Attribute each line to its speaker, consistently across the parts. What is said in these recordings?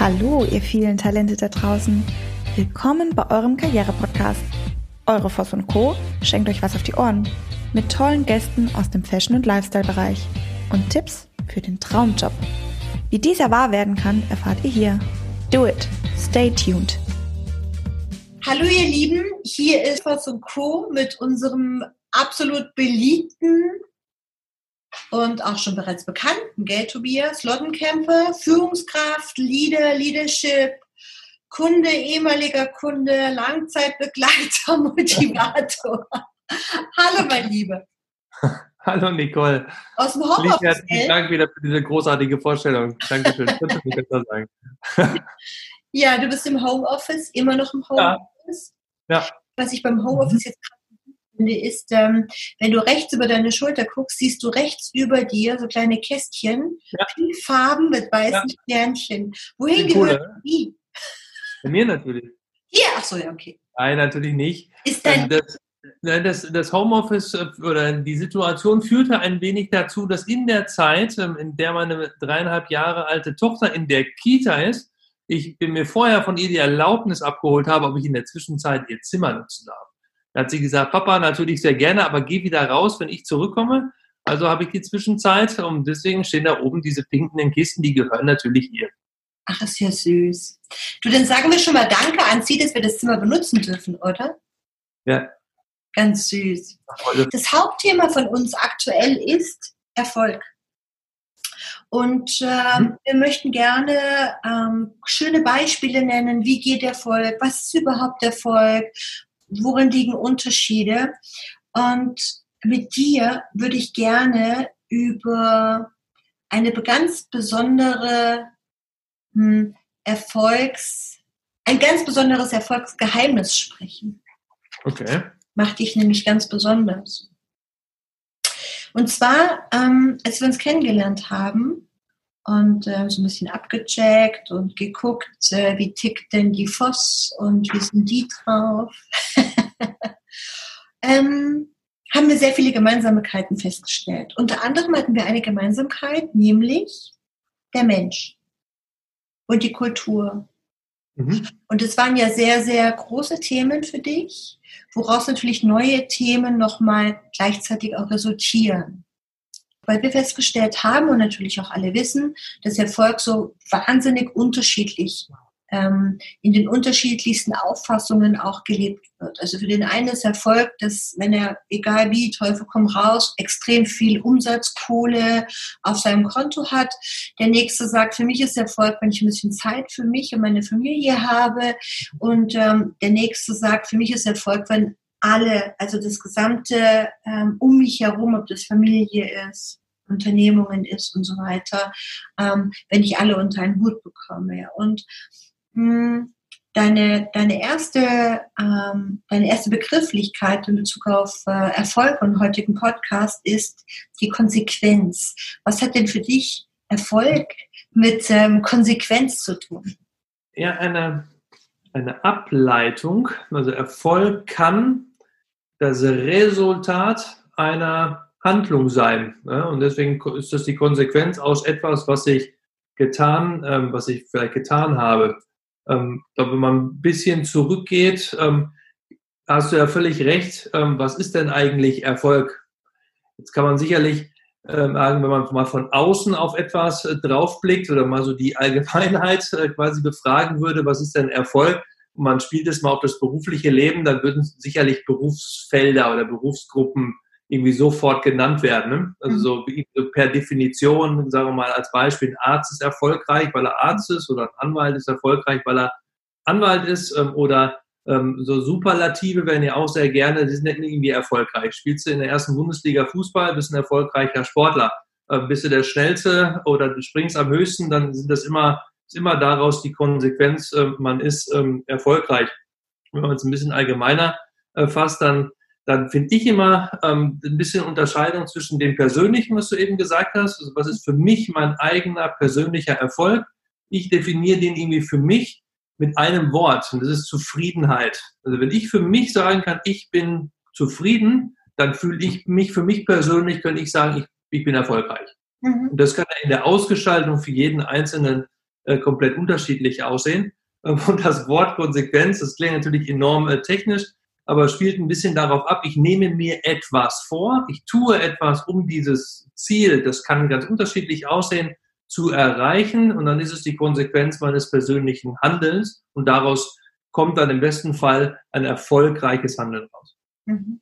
Speaker 1: Hallo, ihr vielen Talente da draußen. Willkommen bei eurem Karriere-Podcast. Eure Voss und Co. schenkt euch was auf die Ohren. Mit tollen Gästen aus dem Fashion- und Lifestyle-Bereich. Und Tipps für den Traumjob. Wie dieser wahr werden kann, erfahrt ihr hier. Do it. Stay tuned.
Speaker 2: Hallo ihr Lieben, hier ist Voss und Co. mit unserem absolut beliebten und auch schon bereits bekannten, gell, Tobias? Lottenkämpfer, Führungskraft, Leader, Leadership, Kunde, ehemaliger Kunde, Langzeitbegleiter, Motivator. Hallo, mein Liebe.
Speaker 3: Hallo, Nicole.
Speaker 2: Aus dem Homeoffice.
Speaker 3: Vielen Dank wieder für diese großartige Vorstellung. Dankeschön. Könntest du besser sagen?
Speaker 2: ja, du bist im Homeoffice, immer noch im Homeoffice.
Speaker 3: Ja. ja.
Speaker 2: Was ich beim Homeoffice jetzt gerade finde, ist, ähm, wenn du rechts über deine Schulter guckst, siehst du rechts über dir so kleine Kästchen, ja. Farben mit weißen ja. Sternchen. Wohin gehört die?
Speaker 3: Bei mir natürlich.
Speaker 2: Hier, ach so, ja, okay.
Speaker 3: Nein, natürlich nicht.
Speaker 2: Ist dein
Speaker 3: das, das, das Homeoffice äh, oder die Situation führte ein wenig dazu, dass in der Zeit, ähm, in der meine dreieinhalb Jahre alte Tochter in der Kita ist, ich mir vorher von ihr die Erlaubnis abgeholt habe, ob ich in der Zwischenzeit ihr Zimmer nutzen darf. Da hat sie gesagt, Papa, natürlich sehr gerne, aber geh wieder raus, wenn ich zurückkomme. Also habe ich die Zwischenzeit und deswegen stehen da oben diese pinken Kisten, die gehören natürlich ihr.
Speaker 2: Ach, das ist ja süß. Du, dann sagen wir schon mal Danke an Sie, dass wir das Zimmer benutzen dürfen, oder?
Speaker 3: Ja.
Speaker 2: Ganz süß. Das Hauptthema von uns aktuell ist Erfolg. Und äh, mhm. wir möchten gerne ähm, schöne Beispiele nennen. Wie geht Erfolg? Was ist überhaupt Erfolg? Worin liegen Unterschiede? Und mit dir würde ich gerne über eine ganz besondere hm, Erfolgs, ein ganz besonderes Erfolgsgeheimnis sprechen.
Speaker 3: Okay.
Speaker 2: Macht dich nämlich ganz besonders. Und zwar, ähm, als wir uns kennengelernt haben, und äh, so ein bisschen abgecheckt und geguckt, äh, wie tickt denn die Voss und wie sind die drauf. ähm, haben wir sehr viele Gemeinsamkeiten festgestellt. Unter anderem hatten wir eine Gemeinsamkeit, nämlich der Mensch und die Kultur. Mhm. Und es waren ja sehr, sehr große Themen für dich, woraus natürlich neue Themen nochmal gleichzeitig auch resultieren weil wir festgestellt haben und natürlich auch alle wissen, dass Erfolg so wahnsinnig unterschiedlich ähm, in den unterschiedlichsten Auffassungen auch gelebt wird. Also für den einen ist Erfolg, dass wenn er, egal wie, Teufel komm raus, extrem viel Umsatzkohle auf seinem Konto hat. Der nächste sagt, für mich ist Erfolg, wenn ich ein bisschen Zeit für mich und meine Familie habe. Und ähm, der nächste sagt, für mich ist Erfolg, wenn alle, also das gesamte ähm, um mich herum, ob das Familie ist, Unternehmungen ist und so weiter, ähm, wenn ich alle unter einen Hut bekomme. Und mh, hm, deine, deine, erste, ähm, deine erste Begrifflichkeit in Bezug auf äh, Erfolg und heutigen Podcast ist die Konsequenz. Was hat denn für dich Erfolg mit ähm, Konsequenz zu tun?
Speaker 3: Ja, eine, eine Ableitung. Also Erfolg kann das Resultat einer Handlung sein. Ne? Und deswegen ist das die Konsequenz aus etwas, was ich getan, ähm, was ich vielleicht getan habe. Ähm, ich glaube, wenn man ein bisschen zurückgeht, ähm, hast du ja völlig recht. Was ist denn eigentlich Erfolg? Jetzt kann man sicherlich sagen, wenn man mal von außen auf etwas äh, draufblickt oder mal so die Allgemeinheit äh, quasi befragen würde, was ist denn Erfolg? Man spielt es mal auf das berufliche Leben, dann würden sicherlich Berufsfelder oder Berufsgruppen irgendwie sofort genannt werden. Ne? Also mhm. so, per Definition, sagen wir mal als Beispiel, ein Arzt ist erfolgreich, weil er Arzt ist oder ein Anwalt ist erfolgreich, weil er Anwalt ist ähm, oder ähm, so Superlative werden ja auch sehr gerne, die sind irgendwie erfolgreich. Spielst du in der ersten Bundesliga Fußball, bist ein erfolgreicher Sportler. Ähm, bist du der Schnellste oder du springst am höchsten, dann sind das immer, ist immer daraus die Konsequenz, äh, man ist ähm, erfolgreich. Wenn man es ein bisschen allgemeiner äh, fasst, dann dann finde ich immer ähm, ein bisschen Unterscheidung zwischen dem Persönlichen, was du eben gesagt hast. Also was ist für mich mein eigener persönlicher Erfolg? Ich definiere den irgendwie für mich mit einem Wort und das ist Zufriedenheit. Also wenn ich für mich sagen kann, ich bin zufrieden, dann fühle ich mich für mich persönlich, könnte ich sagen, ich, ich bin erfolgreich. Mhm. Und das kann in der Ausgestaltung für jeden Einzelnen äh, komplett unterschiedlich aussehen. Und das Wort Konsequenz, das klingt natürlich enorm äh, technisch, aber spielt ein bisschen darauf ab, ich nehme mir etwas vor, ich tue etwas, um dieses Ziel, das kann ganz unterschiedlich aussehen, zu erreichen und dann ist es die Konsequenz meines persönlichen Handelns und daraus kommt dann im besten Fall ein erfolgreiches Handeln raus. Mhm.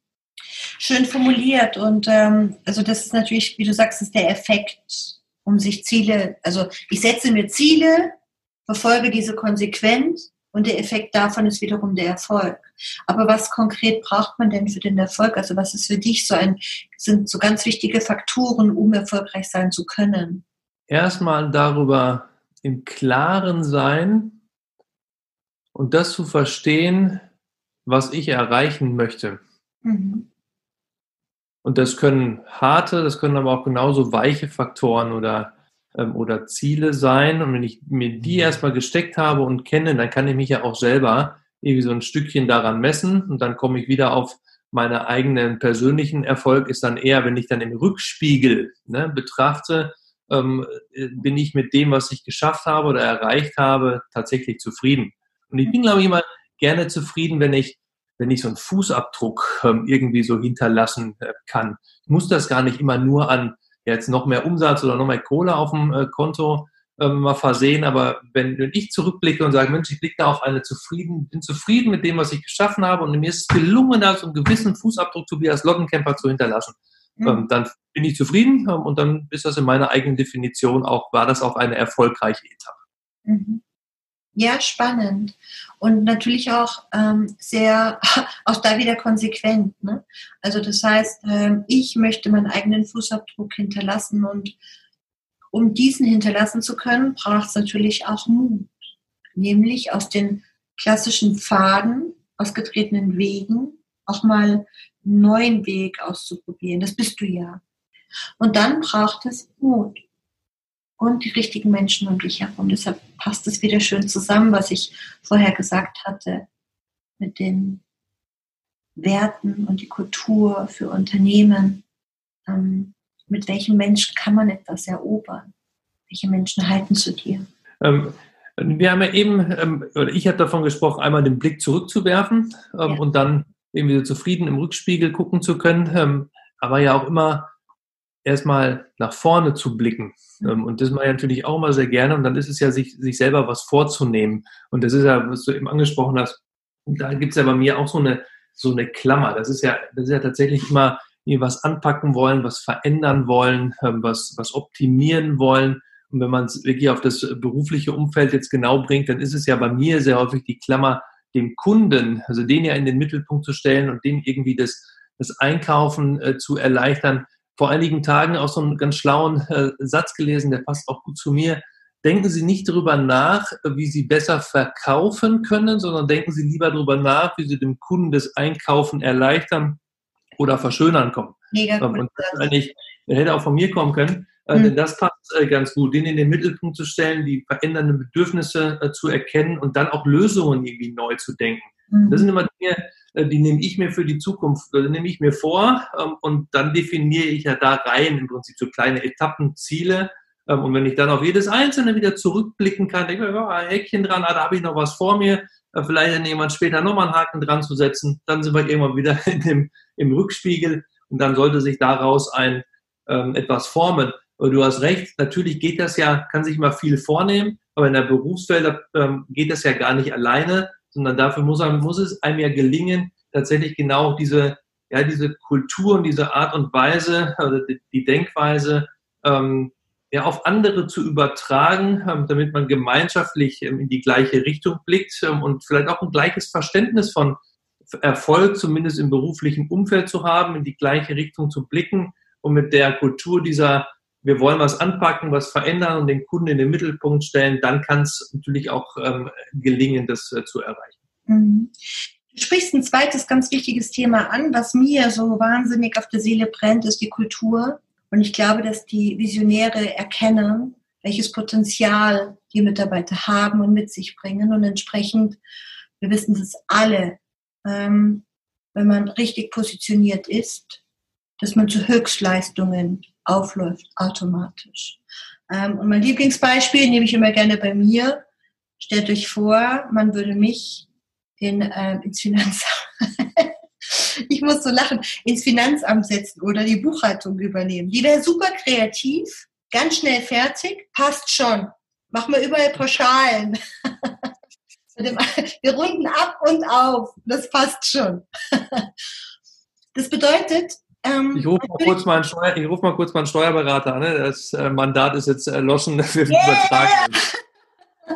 Speaker 2: Schön formuliert und ähm, also das ist natürlich, wie du sagst, ist der Effekt, um sich Ziele, also ich setze mir Ziele, verfolge diese konsequent und der Effekt davon ist wiederum der Erfolg. Aber was konkret braucht man denn für den Erfolg? Also was ist für dich so ein, sind so ganz wichtige Faktoren, um erfolgreich sein zu können?
Speaker 3: Erstmal darüber im Klaren sein und das zu verstehen, was ich erreichen möchte. Mhm. Und das können harte, das können aber auch genauso weiche Faktoren oder ähm, oder Ziele sein. Und wenn ich mir die mhm. erstmal gesteckt habe und kenne, dann kann ich mich ja auch selber irgendwie so ein Stückchen daran messen und dann komme ich wieder auf meine eigenen persönlichen Erfolg ist dann eher, wenn ich dann im Rückspiegel ne, betrachte, ähm, bin ich mit dem, was ich geschafft habe oder erreicht habe, tatsächlich zufrieden. Und ich bin, glaube ich, immer gerne zufrieden, wenn ich, wenn ich so einen Fußabdruck ähm, irgendwie so hinterlassen äh, kann. Ich muss das gar nicht immer nur an jetzt noch mehr Umsatz oder noch mehr Kohle auf dem äh, Konto äh, mal versehen. Aber wenn, wenn ich zurückblicke und sage, Mensch, ich blicke da auf eine zufrieden, bin zufrieden mit dem, was ich geschaffen habe und mir ist es gelungen, da so einen gewissen Fußabdruck Tobias Lottencamper zu hinterlassen. Mhm. Ähm, dann bin ich zufrieden ähm, und dann ist das in meiner eigenen Definition auch, war das auch eine erfolgreiche Etappe. Mhm.
Speaker 2: Ja, spannend. Und natürlich auch ähm, sehr, auch da wieder konsequent. Ne? Also das heißt, ähm, ich möchte meinen eigenen Fußabdruck hinterlassen und um diesen hinterlassen zu können, braucht es natürlich auch Mut. Nämlich aus den klassischen Pfaden, ausgetretenen Wegen, auch mal einen neuen Weg auszuprobieren. Das bist du ja. Und dann braucht es Mut und die richtigen Menschen um dich herum. Deshalb passt es wieder schön zusammen, was ich vorher gesagt hatte, mit den Werten und die Kultur für Unternehmen. Ähm, mit welchen Menschen kann man etwas erobern? Welche Menschen halten zu dir?
Speaker 3: Ähm, wir haben ja eben, ähm, oder ich habe davon gesprochen, einmal den Blick zurückzuwerfen ähm, ja. und dann irgendwie so zufrieden im Rückspiegel gucken zu können, ähm, aber ja auch immer erstmal nach vorne zu blicken. Mhm. Und das mache ich natürlich auch immer sehr gerne. Und dann ist es ja, sich, sich selber was vorzunehmen. Und das ist ja, was du eben angesprochen hast, da gibt es ja bei mir auch so eine, so eine Klammer. Das ist ja, das ist ja tatsächlich immer was anpacken wollen, was verändern wollen, ähm, was, was optimieren wollen. Und wenn man es wirklich auf das berufliche Umfeld jetzt genau bringt, dann ist es ja bei mir sehr häufig die Klammer, dem Kunden, also den ja in den Mittelpunkt zu stellen und dem irgendwie das, das Einkaufen äh, zu erleichtern, vor einigen Tagen auch so einen ganz schlauen äh, Satz gelesen, der passt auch gut zu mir. Denken Sie nicht darüber nach, wie Sie besser verkaufen können, sondern denken Sie lieber darüber nach, wie Sie dem Kunden das Einkaufen erleichtern oder verschönern können. Mega cool. Und das eigentlich, hätte auch von mir kommen können, äh, mhm. denn das passt äh, ganz gut, den in den Mittelpunkt zu stellen, die verändernden Bedürfnisse äh, zu erkennen und dann auch Lösungen irgendwie neu zu denken. Mhm. Das sind immer Dinge, die nehme ich mir für die Zukunft, äh, nehme ich mir vor ähm, und dann definiere ich ja da rein im Prinzip so kleine Etappenziele. Ähm, und wenn ich dann auf jedes einzelne wieder zurückblicken kann, denke ich, ja, ein Häkchen dran, ah, da habe ich noch was vor mir, äh, vielleicht dann jemand später nochmal einen Haken dran zu setzen, dann sind wir irgendwann wieder in dem, im Rückspiegel und dann sollte sich daraus ein ähm, etwas formen. Und du hast recht, natürlich geht das ja, kann sich mal viel vornehmen, aber in der Berufswelt ähm, geht das ja gar nicht alleine, sondern dafür muss, einem, muss es einem ja gelingen, tatsächlich genau diese, ja, diese Kultur und diese Art und Weise, also die, Denkweise, ähm, ja, auf andere zu übertragen, ähm, damit man gemeinschaftlich ähm, in die gleiche Richtung blickt ähm, und vielleicht auch ein gleiches Verständnis von Erfolg, zumindest im beruflichen Umfeld zu haben, in die gleiche Richtung zu blicken und mit der Kultur dieser wir wollen was anpacken, was verändern und den Kunden in den Mittelpunkt stellen, dann kann es natürlich auch ähm, gelingen, das äh, zu erreichen. Mhm.
Speaker 2: Du sprichst ein zweites ganz wichtiges Thema an, was mir so wahnsinnig auf der Seele brennt, ist die Kultur. Und ich glaube, dass die Visionäre erkennen, welches Potenzial die Mitarbeiter haben und mit sich bringen. Und entsprechend, wir wissen es alle, ähm, wenn man richtig positioniert ist, dass man zu Höchstleistungen aufläuft automatisch. Ähm, und mein Lieblingsbeispiel nehme ich immer gerne bei mir. Stellt euch vor, man würde mich in, äh, ins Finanzamt, ich muss so lachen, ins Finanzamt setzen oder die Buchhaltung übernehmen. Die wäre super kreativ, ganz schnell fertig, passt schon. Machen wir überall Pauschalen. Wir runden ab und auf. Das passt schon. Das bedeutet,
Speaker 3: ähm, ich rufe mal, kurz mal einen Steuer, ich ruf mal kurz mal einen Steuerberater an. Ne? Das äh, Mandat ist jetzt erloschen für den yeah! Vertrag.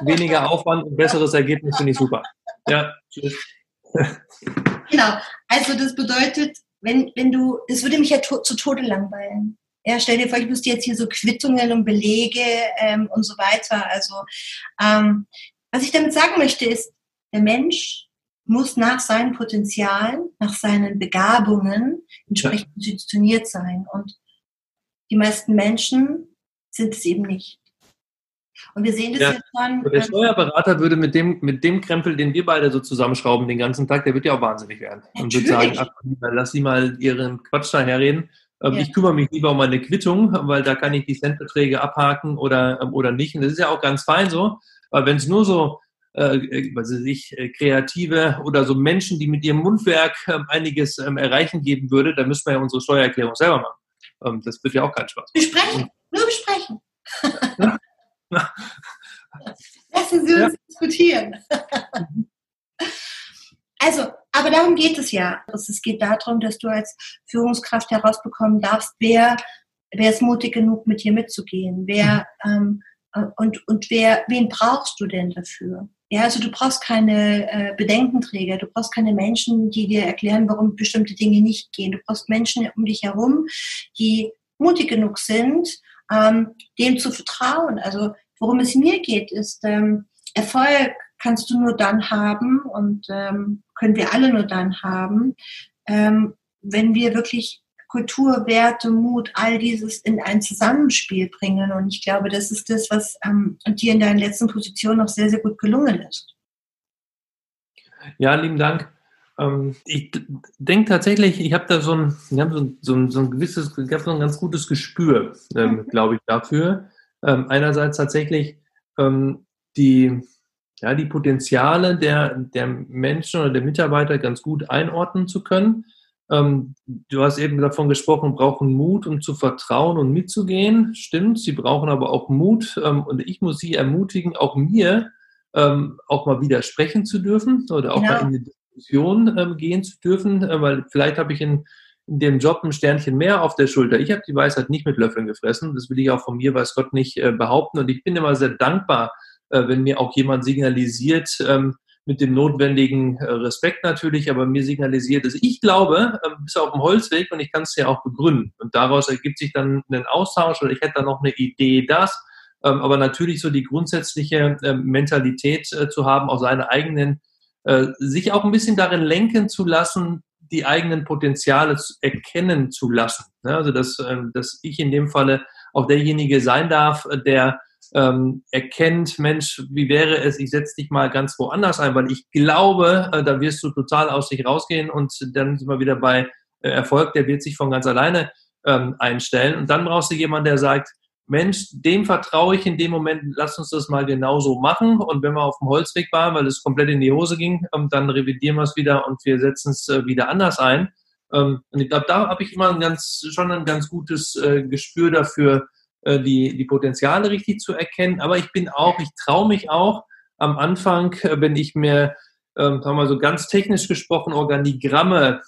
Speaker 3: Weniger Aufwand und besseres Ergebnis finde ich super. Ja, tschüss.
Speaker 2: Genau. Also das bedeutet, wenn, wenn du, das würde mich ja to zu Tode langweilen. Ja, stell dir vor, ich müsste jetzt hier so Quittungen und Belege ähm, und so weiter. Also ähm, was ich damit sagen möchte ist, der Mensch muss nach seinen Potenzialen, nach seinen Begabungen entsprechend ja. positioniert sein. Und die meisten Menschen sind es eben nicht. Und wir sehen das ja, jetzt schon.
Speaker 3: Der Steuerberater würde mit dem, mit dem Krempel, den wir beide so zusammenschrauben den ganzen Tag, der wird ja auch wahnsinnig werden. Natürlich. Und würde sagen, ach, lass sie mal ihren Quatsch da herreden. Ähm, ja. Ich kümmere mich lieber um meine Quittung, weil da kann ich die Centbeträge abhaken oder, ähm, oder nicht. Und das ist ja auch ganz fein so. Aber wenn es nur so äh, äh was weiß ich, äh, Kreative oder so Menschen, die mit ihrem Mundwerk äh, einiges ähm, erreichen geben würde, dann müssen wir ja unsere Steuererklärung selber machen. Ähm, das wird ja auch keinen Spaß
Speaker 2: machen. Besprechen, nur besprechen. Lassen Sie uns ja. diskutieren. also, aber darum geht es ja. Also, es geht darum, dass du als Führungskraft herausbekommen darfst, wer, wer ist mutig genug, mit dir mitzugehen, wer ähm, äh, und, und wer, wen brauchst du denn dafür? Ja, also du brauchst keine äh, Bedenkenträger, du brauchst keine Menschen, die dir erklären, warum bestimmte Dinge nicht gehen. Du brauchst Menschen um dich herum, die mutig genug sind, ähm, dem zu vertrauen. Also worum es mir geht, ist ähm, Erfolg kannst du nur dann haben und ähm, können wir alle nur dann haben, ähm, wenn wir wirklich Kultur, Werte, Mut, all dieses in ein Zusammenspiel bringen. Und ich glaube, das ist das, was ähm, dir in deiner letzten Position noch sehr, sehr gut gelungen ist.
Speaker 3: Ja, lieben Dank. Ähm, ich denke tatsächlich, ich habe da so ein, ich so, so, so ein gewisses, ich habe so ein ganz gutes Gespür, ähm, mhm. glaube ich, dafür. Ähm, einerseits tatsächlich ähm, die, ja, die Potenziale der, der Menschen oder der Mitarbeiter ganz gut einordnen zu können ähm, du hast eben davon gesprochen, brauchen Mut, um zu vertrauen und mitzugehen. Stimmt, sie brauchen aber auch Mut ähm, und ich muss sie ermutigen, auch mir ähm, auch mal widersprechen zu dürfen oder auch genau. mal in die Diskussion ähm, gehen zu dürfen, äh, weil vielleicht habe ich in, in dem Job ein Sternchen mehr auf der Schulter. Ich habe die Weisheit nicht mit Löffeln gefressen. Das will ich auch von mir, weiß Gott, nicht äh, behaupten. Und ich bin immer sehr dankbar, äh, wenn mir auch jemand signalisiert, ähm, mit dem notwendigen äh, Respekt natürlich, aber mir signalisiert es. Ich glaube, ähm, bis auf dem Holzweg und ich kann es ja auch begründen. Und daraus ergibt sich dann ein Austausch oder ich hätte da noch eine Idee, das. Ähm, aber natürlich so die grundsätzliche ähm, Mentalität äh, zu haben, auch seine eigenen, äh, sich auch ein bisschen darin lenken zu lassen, die eigenen Potenziale erkennen zu lassen. Also dass, dass ich in dem Falle auch derjenige sein darf, der ähm, erkennt, Mensch, wie wäre es, ich setze dich mal ganz woanders ein, weil ich glaube, äh, da wirst du total aus sich rausgehen und dann sind wir wieder bei äh, Erfolg, der wird sich von ganz alleine ähm, einstellen. Und dann brauchst du jemanden, der sagt, Mensch, dem vertraue ich in dem Moment, lass uns das mal genauso machen. Und wenn wir auf dem Holzweg waren, weil es komplett in die Hose ging, ähm, dann revidieren wir es wieder und wir setzen es äh, wieder anders ein. Ähm, und ich glaube, da habe ich immer ein ganz, schon ein ganz gutes äh, Gespür dafür, die, die Potenziale richtig zu erkennen. Aber ich bin auch, ich traue mich auch am Anfang, äh, wenn ich mir, ähm, sagen wir mal so ganz technisch gesprochen, Organigramme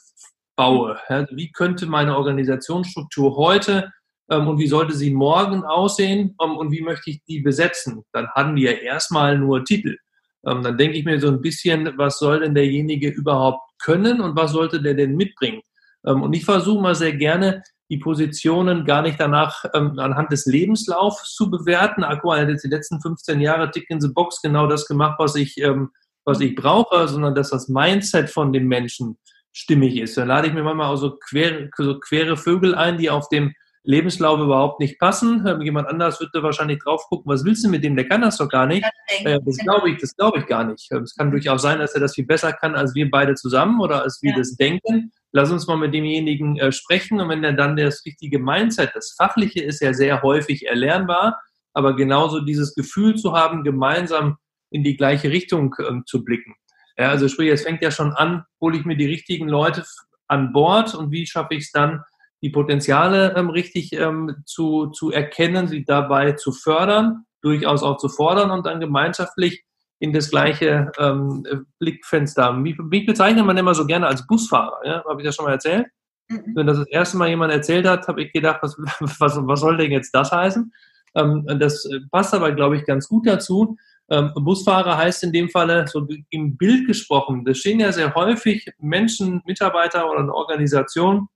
Speaker 3: baue. Ja, wie könnte meine Organisationsstruktur heute ähm, und wie sollte sie morgen aussehen ähm, und wie möchte ich die besetzen? Dann haben wir erstmal nur Titel. Dann denke ich mir so ein bisschen, was soll denn derjenige überhaupt können und was sollte der denn mitbringen? Und ich versuche mal sehr gerne, die Positionen gar nicht danach ähm, anhand des Lebenslaufs zu bewerten. Akku hat jetzt die letzten 15 Jahre tick in the box genau das gemacht, was ich, ähm, was ich brauche, sondern dass das Mindset von dem Menschen stimmig ist. Da lade ich mir manchmal auch so quere, so quere Vögel ein, die auf dem Lebenslauf überhaupt nicht passen. Jemand anders wird da wahrscheinlich drauf gucken, was willst du mit dem? Der kann das doch gar nicht. Äh, das glaube ich, das glaube ich gar nicht. Es kann durchaus sein, dass er das viel besser kann als wir beide zusammen oder als wir ja. das denken lass uns mal mit demjenigen äh, sprechen und wenn er dann das richtige Mindset, das Fachliche ist ja sehr häufig erlernbar, aber genauso dieses Gefühl zu haben, gemeinsam in die gleiche Richtung ähm, zu blicken. Ja, also sprich, es fängt ja schon an, hole ich mir die richtigen Leute an Bord und wie schaffe ich es dann, die Potenziale ähm, richtig ähm, zu, zu erkennen, sie dabei zu fördern, durchaus auch zu fordern und dann gemeinschaftlich in das gleiche ähm, Blickfenster. Wie, wie bezeichnet man immer so gerne als Busfahrer? Ja? Habe ich das schon mal erzählt? Mhm. Wenn das das erste Mal jemand erzählt hat, habe ich gedacht, was, was, was soll denn jetzt das heißen? Ähm, das passt aber, glaube ich, ganz gut dazu. Ähm, Busfahrer heißt in dem Falle, so im Bild gesprochen, da stehen ja sehr häufig Menschen, Mitarbeiter oder eine Organisation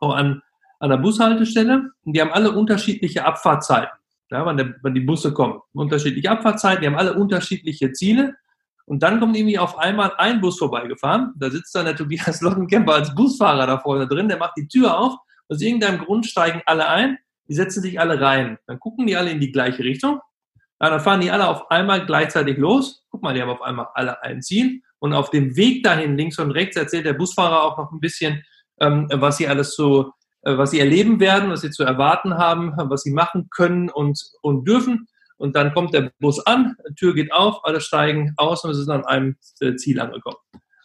Speaker 3: an, an der Bushaltestelle und die haben alle unterschiedliche Abfahrtzeiten, ja, wann, der, wann die Busse kommen. Unterschiedliche Abfahrtzeiten, die haben alle unterschiedliche Ziele. Und dann kommt irgendwie auf einmal ein Bus vorbeigefahren. Da sitzt dann der Tobias Lottenkemper als Busfahrer da vorne drin, der macht die Tür auf. Aus irgendeinem Grund steigen alle ein, die setzen sich alle rein. Dann gucken die alle in die gleiche Richtung ja, dann fahren die alle auf einmal gleichzeitig los. Guck mal, die haben auf einmal alle ein Ziel. Und auf dem Weg dahin, links und rechts, erzählt der Busfahrer auch noch ein bisschen, ähm, was sie alles so, was sie erleben werden, was sie zu erwarten haben, was sie machen können und, und dürfen. Und dann kommt der Bus an, Tür geht auf, alle steigen aus und es ist an einem äh, Ziel angekommen.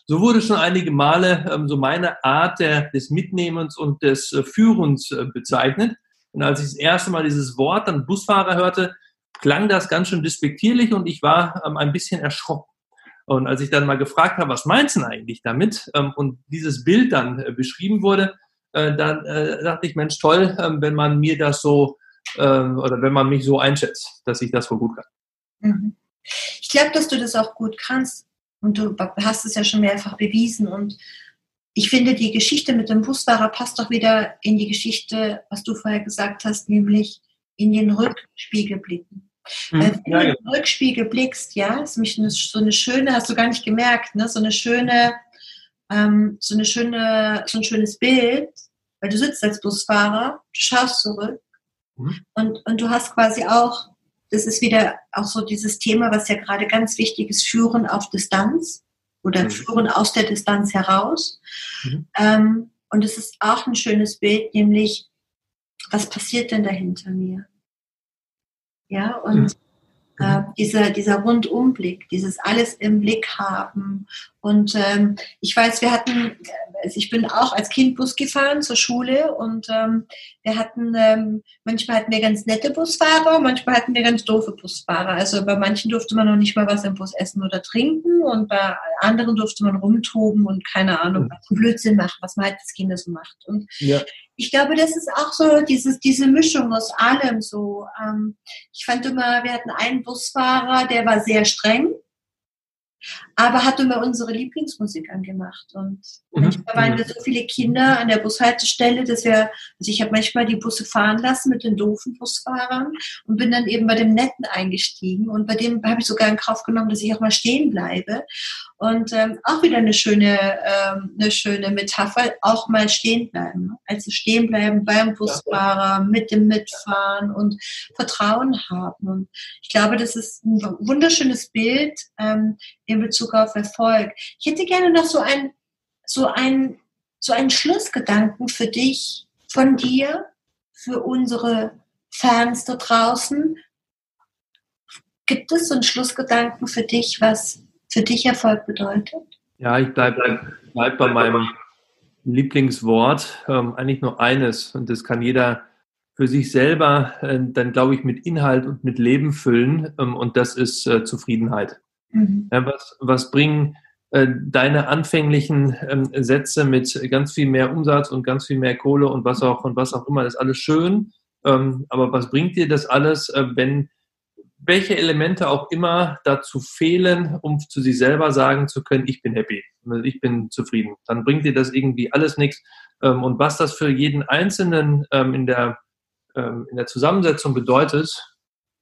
Speaker 3: So wurde schon einige Male ähm, so meine Art der, des Mitnehmens und des äh, Führens äh, bezeichnet. Und als ich das erste Mal dieses Wort dann Busfahrer hörte, klang das ganz schön despektierlich und ich war ähm, ein bisschen erschrocken. Und als ich dann mal gefragt habe, was meinst du eigentlich damit? Ähm, und dieses Bild dann äh, beschrieben wurde, äh, dann äh, dachte ich, Mensch, toll, ähm, wenn man mir das so ähm, oder wenn man mich so einschätzt, dass ich das wohl gut kann.
Speaker 2: Mhm. Ich glaube, dass du das auch gut kannst und du hast es ja schon mehrfach bewiesen und ich finde, die Geschichte mit dem Busfahrer passt doch wieder in die Geschichte, was du vorher gesagt hast, nämlich in den Rückspiegel blicken. Weil wenn du in den Rückspiegel blickst, ja, ist nämlich so eine schöne, hast du gar nicht gemerkt, ne, so eine schöne, ähm, so eine schöne, so ein schönes Bild, weil du sitzt als Busfahrer, du schaust zurück mhm. und, und du hast quasi auch, das ist wieder auch so dieses Thema, was ja gerade ganz wichtig ist, Führen auf Distanz oder mhm. Führen aus der Distanz heraus. Mhm. Ähm, und es ist auch ein schönes Bild, nämlich, was passiert denn da hinter mir? Ja, und mhm. äh, dieser, dieser Rundumblick, dieses alles im Blick haben. Und ähm, ich weiß, wir hatten, also ich bin auch als Kind Bus gefahren zur Schule und ähm, wir hatten, ähm, manchmal hatten wir ganz nette Busfahrer, manchmal hatten wir ganz doofe Busfahrer. Also bei manchen durfte man noch nicht mal was im Bus essen oder trinken und bei anderen durfte man rumtoben und keine Ahnung, was Blödsinn machen, was man halt als Kinder so macht. Und ja ich glaube, das ist auch so dieses, diese Mischung aus allem so. Ähm, ich fand immer, wir hatten einen Busfahrer, der war sehr streng aber hat immer unsere Lieblingsmusik angemacht. Und mhm. manchmal waren wir so viele Kinder an der Bushaltestelle, dass wir, also ich habe manchmal die Busse fahren lassen mit den doofen Busfahrern und bin dann eben bei dem Netten eingestiegen. Und bei dem habe ich sogar in Kauf genommen, dass ich auch mal stehen bleibe. Und ähm, auch wieder eine schöne, ähm, eine schöne Metapher, auch mal stehen bleiben. Also stehen bleiben beim Busfahrer, mit dem Mitfahren und Vertrauen haben. Und ich glaube, das ist ein wunderschönes Bild ähm, in Bezug auf Erfolg. Ich hätte gerne noch so ein, so ein, so einen Schlussgedanken für dich, von dir, für unsere Fans da draußen. Gibt es so einen Schlussgedanken für dich, was für dich Erfolg bedeutet?
Speaker 3: Ja, ich bleibe bleib, bleib bei meinem Lieblingswort. Ähm, eigentlich nur eines und das kann jeder für sich selber äh, dann, glaube ich, mit Inhalt und mit Leben füllen ähm, und das ist äh, Zufriedenheit. Mhm. Ja, was, was bringen äh, deine anfänglichen ähm, Sätze mit ganz viel mehr Umsatz und ganz viel mehr Kohle und was auch und was auch immer, das ist alles schön. Ähm, aber was bringt dir das alles, äh, wenn welche Elemente auch immer dazu fehlen, um zu sich selber sagen zu können, ich bin happy, ich bin zufrieden. Dann bringt dir das irgendwie alles nichts. Ähm, und was das für jeden Einzelnen ähm, in der, ähm, in der Zusammensetzung bedeutet,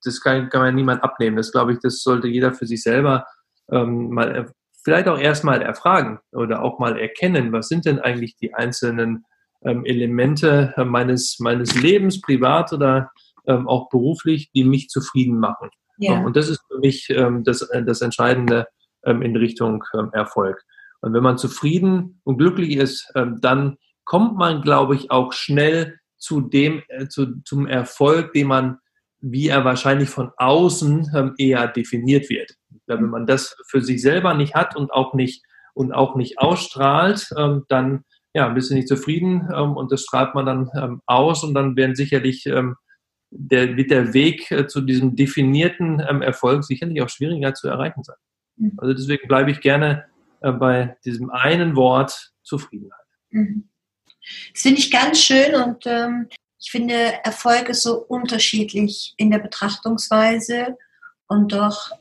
Speaker 3: das kann, kann man niemand abnehmen. Das glaube ich, das sollte jeder für sich selber ähm, mal vielleicht auch erstmal erfragen oder auch mal erkennen, was sind denn eigentlich die einzelnen ähm, Elemente meines, meines Lebens, privat oder ähm, auch beruflich, die mich zufrieden machen. Ja. Und das ist für mich ähm, das, äh, das Entscheidende ähm, in Richtung ähm, Erfolg. Und wenn man zufrieden und glücklich ist, ähm, dann kommt man, glaube ich, auch schnell zu dem, äh, zu, zum Erfolg, den man wie er wahrscheinlich von außen ähm, eher definiert wird. Wenn man das für sich selber nicht hat und auch nicht und auch nicht ausstrahlt, ähm, dann ja, bist du nicht zufrieden ähm, und das strahlt man dann aus und dann werden sicherlich der, wird der Weg äh, zu diesem definierten Erfolg sicherlich auch schwieriger zu erreichen sein. Mhm. Also deswegen bleibe ich gerne äh, bei diesem einen Wort Zufriedenheit. Mhm.
Speaker 2: Das finde ich ganz schön und ähm, ich finde, Erfolg ist so unterschiedlich in der Betrachtungsweise und doch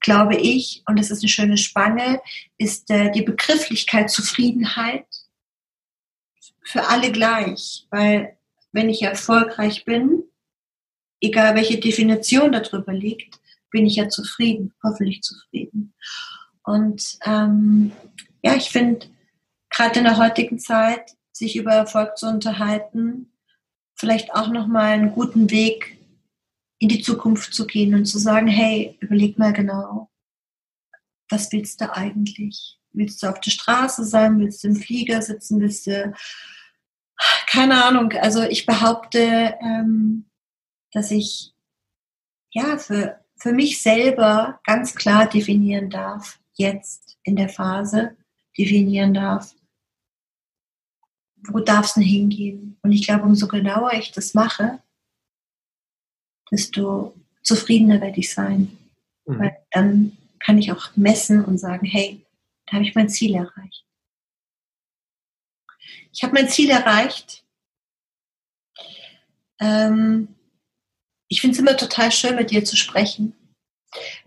Speaker 2: glaube ich, und das ist eine schöne Spanne, ist äh, die Begrifflichkeit Zufriedenheit für alle gleich, weil wenn ich erfolgreich bin, egal welche Definition darüber liegt, bin ich ja zufrieden, hoffentlich zufrieden. Und ähm, ja, ich finde, gerade in der heutigen Zeit, sich über Erfolg zu unterhalten, vielleicht auch nochmal einen guten Weg in die Zukunft zu gehen und zu sagen, hey, überleg mal genau, was willst du eigentlich? Willst du auf der Straße sein? Willst du im Flieger sitzen? Willst du, keine Ahnung. Also ich behaupte, ähm, dass ich ja für, für mich selber ganz klar definieren darf, jetzt in der Phase definieren darf, wo darf es denn hingehen? Und ich glaube, umso genauer ich das mache, desto zufriedener werde ich sein. Mhm. Weil dann kann ich auch messen und sagen, hey, da habe ich mein Ziel erreicht. Ich habe mein Ziel erreicht. Ähm, ich finde es immer total schön, mit dir zu sprechen.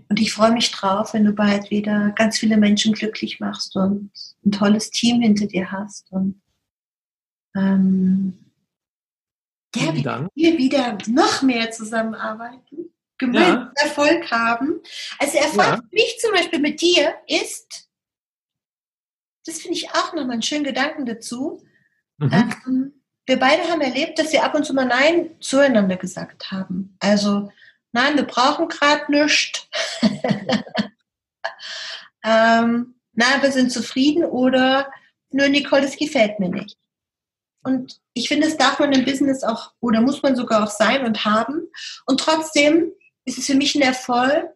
Speaker 2: Und ich freue mich drauf, wenn du bald wieder ganz viele Menschen glücklich machst und ein tolles Team hinter dir hast und ähm, ja, wir wieder noch mehr zusammenarbeiten, gemeinsam ja. Erfolg haben. Also Erfolg ja. für mich zum Beispiel mit dir ist, das finde ich auch nochmal einen schönen Gedanken dazu. Mhm. Ähm, wir beide haben erlebt, dass wir ab und zu mal Nein zueinander gesagt haben. Also, nein, wir brauchen gerade nichts. ähm, nein, wir sind zufrieden oder nur Nicole, das gefällt mir nicht. Und ich finde, das darf man im Business auch oder muss man sogar auch sein und haben. Und trotzdem ist es für mich ein Erfolg,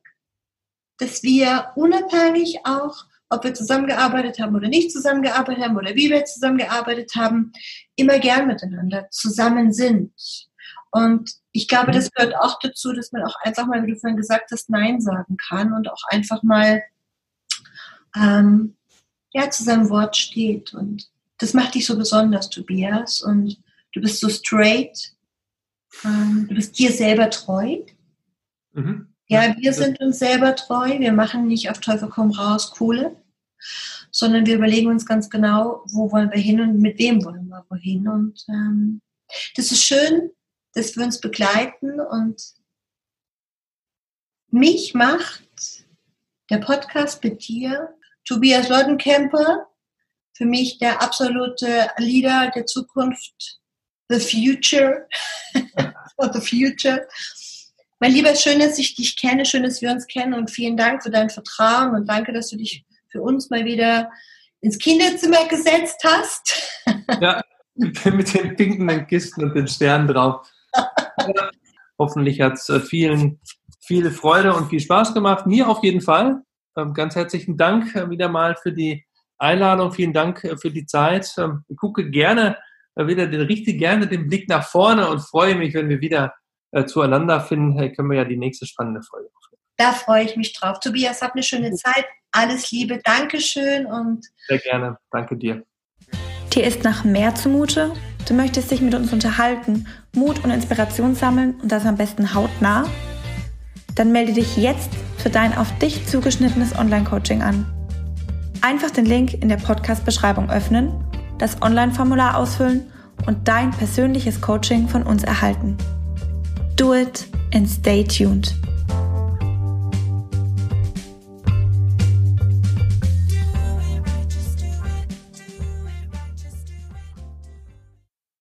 Speaker 2: dass wir unabhängig auch, ob wir zusammengearbeitet haben oder nicht zusammengearbeitet haben oder wie wir zusammengearbeitet haben, immer gern miteinander zusammen sind. Und ich glaube, das gehört auch dazu, dass man auch einfach mal, wie du vorhin gesagt hast, Nein sagen kann und auch einfach mal ähm, ja, zu seinem Wort steht. Und das macht dich so besonders, Tobias. Und du bist so straight. Ähm, du bist dir selber treu. Mhm. Ja, wir sind uns selber treu. Wir machen nicht auf Teufel komm raus Kohle, sondern wir überlegen uns ganz genau, wo wollen wir hin und mit wem wollen wir wohin. Und ähm, das ist schön, dass wir uns begleiten und mich macht der Podcast mit dir, Tobias Loddenkemper, für mich der absolute Leader der Zukunft, the future, for the future. Mein Lieber, schön, dass ich dich kenne, schön, dass wir uns kennen und vielen Dank für dein Vertrauen und danke, dass du dich für uns mal wieder ins Kinderzimmer gesetzt hast.
Speaker 3: Ja, mit den pinkenden Kisten und den Sternen drauf. Ja, hoffentlich hat es äh, vielen viel Freude und viel Spaß gemacht. Mir auf jeden Fall. Ähm, ganz herzlichen Dank äh, wieder mal für die Einladung. Vielen Dank äh, für die Zeit. Ähm, ich gucke gerne äh, wieder den, richtig gerne den Blick nach vorne und freue mich, wenn wir wieder äh, zueinander finden. Können wir ja die nächste spannende Folge
Speaker 2: aufnehmen. Da freue ich mich drauf. Tobias, hab eine schöne Zeit. Alles Liebe. Dankeschön und.
Speaker 3: Sehr gerne. Danke dir.
Speaker 1: Dir ist nach mehr zumute? Du möchtest dich mit uns unterhalten, Mut und Inspiration sammeln und das am besten hautnah? Dann melde dich jetzt für dein auf dich zugeschnittenes Online-Coaching an. Einfach den Link in der Podcast-Beschreibung öffnen, das Online-Formular ausfüllen und dein persönliches Coaching von uns erhalten. Do it and stay tuned.